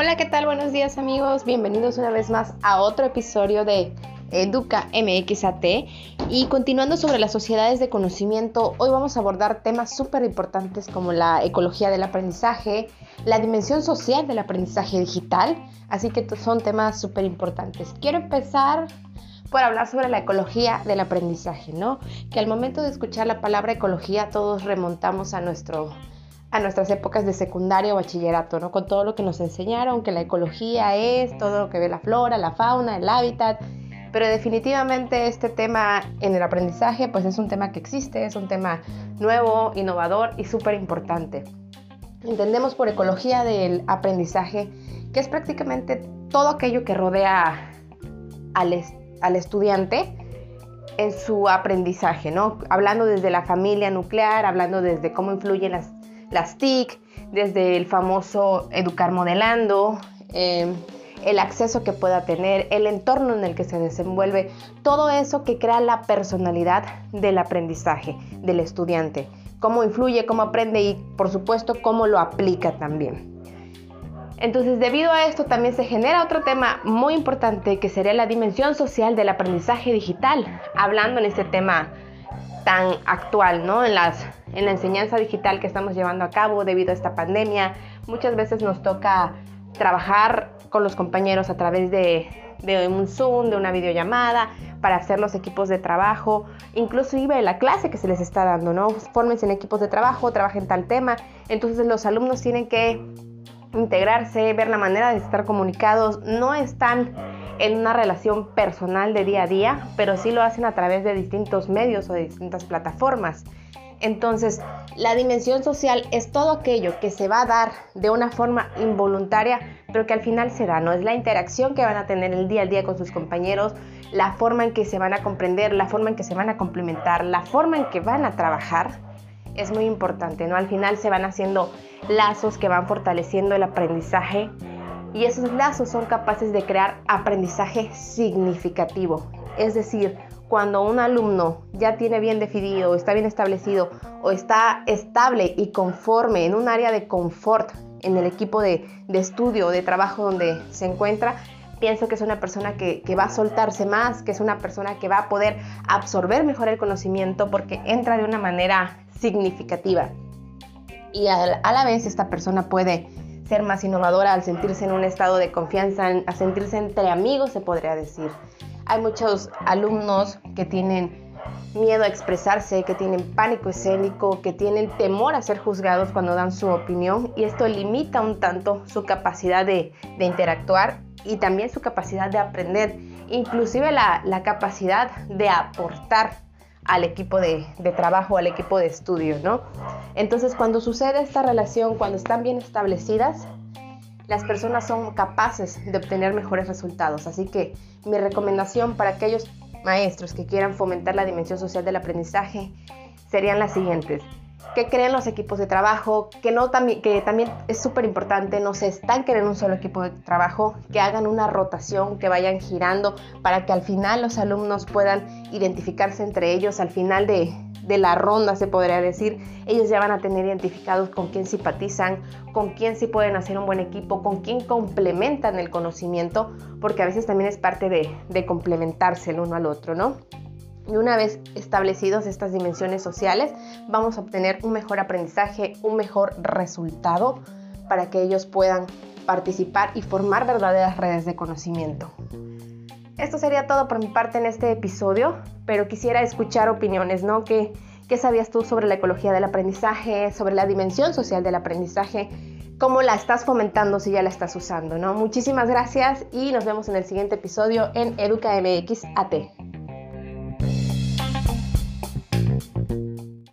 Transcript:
Hola, ¿qué tal? Buenos días amigos. Bienvenidos una vez más a otro episodio de Educa MXAT. Y continuando sobre las sociedades de conocimiento, hoy vamos a abordar temas súper importantes como la ecología del aprendizaje, la dimensión social del aprendizaje digital. Así que son temas súper importantes. Quiero empezar por hablar sobre la ecología del aprendizaje, ¿no? Que al momento de escuchar la palabra ecología todos remontamos a nuestro a nuestras épocas de secundaria o bachillerato, ¿no? Con todo lo que nos enseñaron, que la ecología es todo lo que ve la flora, la fauna, el hábitat, pero definitivamente este tema en el aprendizaje pues es un tema que existe, es un tema nuevo, innovador y súper importante. Entendemos por ecología del aprendizaje que es prácticamente todo aquello que rodea al, al estudiante en su aprendizaje, ¿no? Hablando desde la familia nuclear, hablando desde cómo influyen las las TIC, desde el famoso educar modelando, em, el acceso que pueda tener, el entorno en el que se desenvuelve, todo eso que crea la personalidad del aprendizaje del estudiante, cómo influye, cómo aprende y por supuesto cómo lo aplica también. Entonces, debido a esto también se genera otro tema muy importante que sería la dimensión social del aprendizaje digital, hablando en este tema tan actual, ¿no? En, las, en la enseñanza digital que estamos llevando a cabo debido a esta pandemia, muchas veces nos toca trabajar con los compañeros a través de, de un Zoom, de una videollamada, para hacer los equipos de trabajo, inclusive la clase que se les está dando, ¿no? Fórmense en equipos de trabajo, trabajen tal tema. Entonces los alumnos tienen que integrarse, ver la manera de estar comunicados, no están en una relación personal de día a día, pero sí lo hacen a través de distintos medios o de distintas plataformas. Entonces, la dimensión social es todo aquello que se va a dar de una forma involuntaria, pero que al final se da, ¿no? Es la interacción que van a tener el día a día con sus compañeros, la forma en que se van a comprender, la forma en que se van a complementar, la forma en que van a trabajar. Es muy importante, ¿no? Al final se van haciendo lazos que van fortaleciendo el aprendizaje y esos lazos son capaces de crear aprendizaje significativo. Es decir, cuando un alumno ya tiene bien definido, está bien establecido o está estable y conforme en un área de confort en el equipo de, estudio o de trabajo donde se encuentra, pienso que es una persona que, va a soltarse más, que es una persona que va a poder absorber mejor el conocimiento porque entra de una manera significativa. Y a la vez esta persona puede ser más innovadora al sentirse en un estado de confianza, a sentirse entre amigos, se podría decir. Hay muchos alumnos que tienen miedo a expresarse, que tienen pánico escénico, que tienen temor a ser juzgados cuando dan su opinión y esto limita un tanto su capacidad de, interactuar y también su capacidad de aprender, inclusive la, capacidad de aportar al equipo de, de, trabajo, al equipo de estudio, ¿no? Entonces, cuando sucede esta relación, cuando están bien establecidas, las personas son capaces de obtener mejores resultados. Así que mi recomendación para aquellos maestros que quieran fomentar la dimensión social del aprendizaje serían las siguientes. Que creen los equipos de trabajo, que, no, que también es súper importante, no se estanquen en un solo equipo de trabajo, que hagan una rotación, que vayan girando para que al final los alumnos puedan identificarse entre ellos al final de, de la ronda, se podría decir, ellos ya van a tener identificados con quién simpatizan, con quién sí pueden hacer un buen equipo, con quién complementan el conocimiento, porque a veces también es parte de complementarse el uno al otro, ¿no? Y una vez establecidos estas dimensiones sociales, vamos a obtener un mejor aprendizaje, un mejor resultado para que ellos puedan participar y formar verdaderas redes de conocimiento. Esto sería todo por mi parte en este episodio, pero quisiera escuchar opiniones, ¿no? ¿Qué, ¿Qué sabías tú sobre la ecología del aprendizaje, sobre la dimensión social del aprendizaje? ¿Cómo la estás fomentando si ya la estás usando, ¿no? Muchísimas gracias y nos vemos en el siguiente episodio en Educa MX AT.